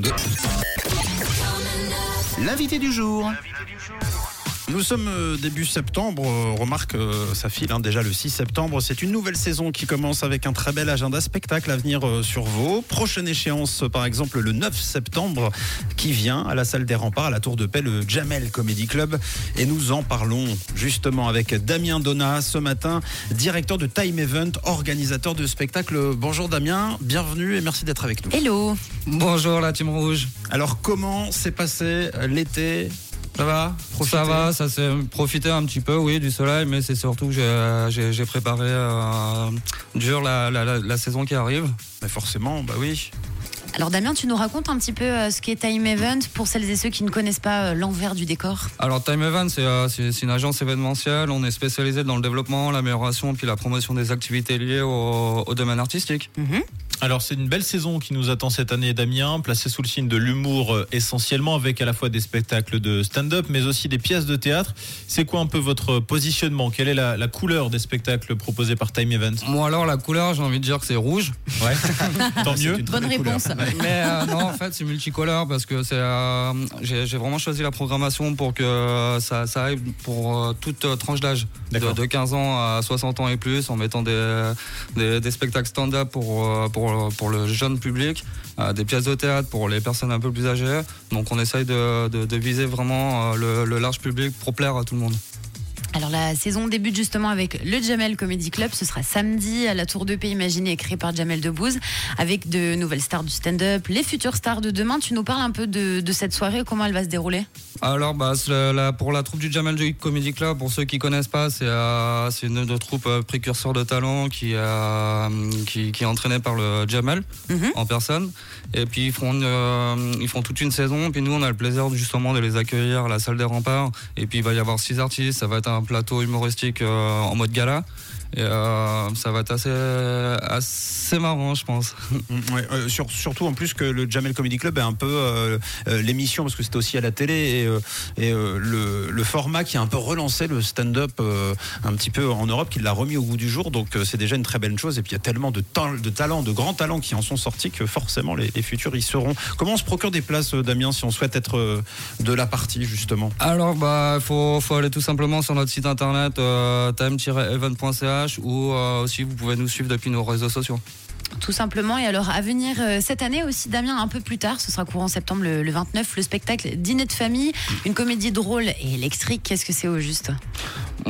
2022. L'invité du jour. Nous sommes euh, début septembre, euh, remarque euh, ça file hein, déjà le 6 septembre, c'est une nouvelle saison qui commence avec un très bel agenda spectacle à venir sur Vaud. Prochaine échéance par exemple le 9 septembre qui vient à la salle des remparts à la tour de paix le Jamel Comedy Club et nous en parlons justement avec Damien Donat ce matin, directeur de Time Event, organisateur de spectacle. Bonjour Damien, bienvenue et merci d'être avec nous. Hello Bonjour la team rouge. Alors comment s'est passé l'été ça va Profiter Ça va, ça s'est profité un petit peu, oui, du soleil, mais c'est surtout que j'ai- j'ai préparé euh, dur la, la- la- la saison qui arrive. Mais forcément, bah oui. Alors Damien, tu nous racontes un petit peu euh, ce qu'est Time Event pour celles et ceux qui ne connaissent pas euh, l'envers du décor Alors Time Event, c'est euh, c'est- une agence événementielle. On est spécialisé dans le développement, l'amélioration, puis la promotion des activités liées au, au domaine artistique. Alors c'est une belle saison qui nous attend cette année Damien, placée sous le signe de l'humour euh, essentiellement avec à la fois des spectacles de stand-up mais aussi des pièces de théâtre. C'est quoi un peu votre positionnement? Quelle est la, la couleur des spectacles proposés par Time Event? Moi alors la couleur, j'ai envie de dire que c'est rouge. Ouais. Tant mieux. Bonne réponse. Mais euh, non, en fait, c'est multicolore parce que c'est. euh, j'ai j'ai vraiment choisi la programmation pour que ça, ça aille pour euh, toute euh, tranche d'âge, de, D'accord. de 15 ans à 60 ans et plus, en mettant des, des, des spectacles stand-up pour, euh, pour, pour le jeune public, euh, des pièces de théâtre pour les personnes un peu plus âgées. Donc on essaye de, de, de viser vraiment euh, le, le large public pour plaire à tout le monde. Alors la saison débute justement avec le Jamel Comedy Club. Ce sera samedi à la Tour de Paix Imaginée créée par Jamel Debbouze avec de nouvelles stars du stand-up, les futures stars de demain. Tu nous parles un peu de cette soirée, comment elle va se dérouler? Alors, bah, la- pour la troupe du Jamel Joy Comedy Club, pour ceux qui connaissent pas, c'est euh, une de troupe euh, précurseur de talent qui, euh, qui, qui est entraînée par le Jamel Mhm. en personne. Et puis ils font, une, ils font toute une saison. Puis nous, on a le plaisir justement de les accueillir à la salle des remparts. Et puis il va y avoir six artistes. Ça va être un plateau humoristique en mode gala. Et euh, ça va être assez, assez marrant, je pense. Mm, ouais, euh, sur- surtout en plus que le Jamel Comedy Club est un peu euh, l'émission parce que c'était aussi à la télé et, et, le, le format qui a un peu relancé le stand-up un petit peu en Europe, qui l'a remis au goût du jour. Donc c'est déjà une très belle chose. Et puis il y a tellement de, tal- de talents, de grands talents qui en sont sortis que forcément les, les futurs y seront. Comment on se procure des places, Damien, si on souhaite être de la partie justement? Alors, bah, faut, faut aller tout simplement sur notre site internet euh, ou euh, aussi vous pouvez nous suivre depuis nos réseaux sociaux. Tout simplement. Et alors à venir euh, cette année aussi, Damien, un peu plus tard, ce sera courant septembre le 29, le spectacle Dîner de famille, une comédie drôle et électrique. Qu'est-ce que c'est au juste?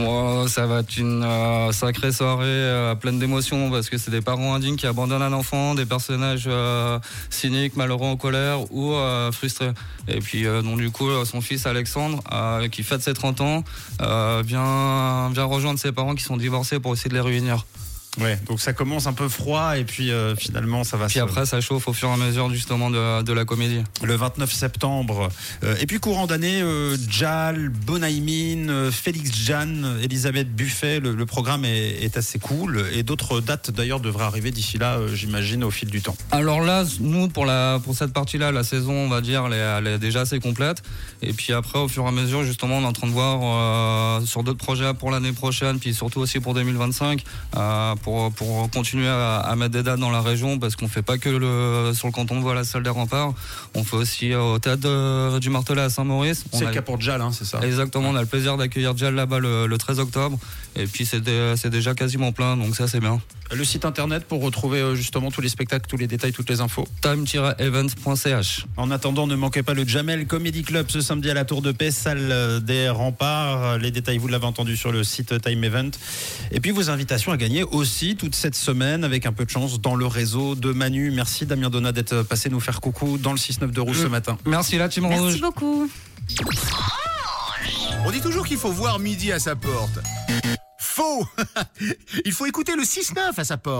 Moi, ça va être une euh, sacrée soirée euh, pleine d'émotions parce que c'est des parents indignes qui abandonnent un enfant, des personnages euh, cyniques, malheureux en colère ou frustrés. Et puis, donc, du coup, son fils Alexandre, qui fête ses 30 ans, vient, vient rejoindre ses parents qui sont divorcés pour essayer de les réunir. Ouais, donc ça commence un peu froid et puis euh, finalement ça va Puis se- après, ça chauffe au fur et à mesure justement de, de la comédie. le 29 septembre. Euh, et puis courant d'année, euh, Jal, Bonaïmin, euh, Félix Jeanne, Elisabeth Buffet, le, le programme est, est assez cool. Et d'autres dates d'ailleurs devraient arriver d'ici là, j'imagine, au fil du temps. Alors là, nous, pour, la, pour cette partie-là, la saison, on va dire, elle est, elle est déjà assez complète. Et puis après, au fur et à mesure, justement, on est en train de voir sur d'autres projets pour l'année prochaine, puis surtout aussi pour 2025, euh, pour, pour continuer à, à mettre des dates dans la région, parce qu'on fait pas que le, sur le canton de Vaud à la salle des remparts, on fait aussi euh, au théâtre de- du Martelet à Saint-Maurice. C'est le cas pour Jal, hein, c'est ça Exactement, on a le plaisir d'accueillir Jal là-bas le, le 13 octobre. Et puis c'est dé- c'est déjà quasiment plein, donc ça c'est bien. Le site internet pour retrouver euh, justement tous les spectacles, tous les détails, toutes les infos. time-event.ch En attendant, ne manquez pas le Jamel Comedy Club ce samedi à la Tour de Paix, salle euh, des remparts. Les détails, vous l'avez entendu sur le site Time Event. Et puis vos invitations à gagner aussi toute cette semaine avec un peu de chance dans le réseau de Manu. Merci Damien Donat d'être passé nous faire coucou dans le 6-9 de Rouge ce matin. Merci la team rouge. Merci beaucoup. On dit toujours qu'il faut voir midi à sa porte. Faux Il faut écouter le 6-9 à sa porte.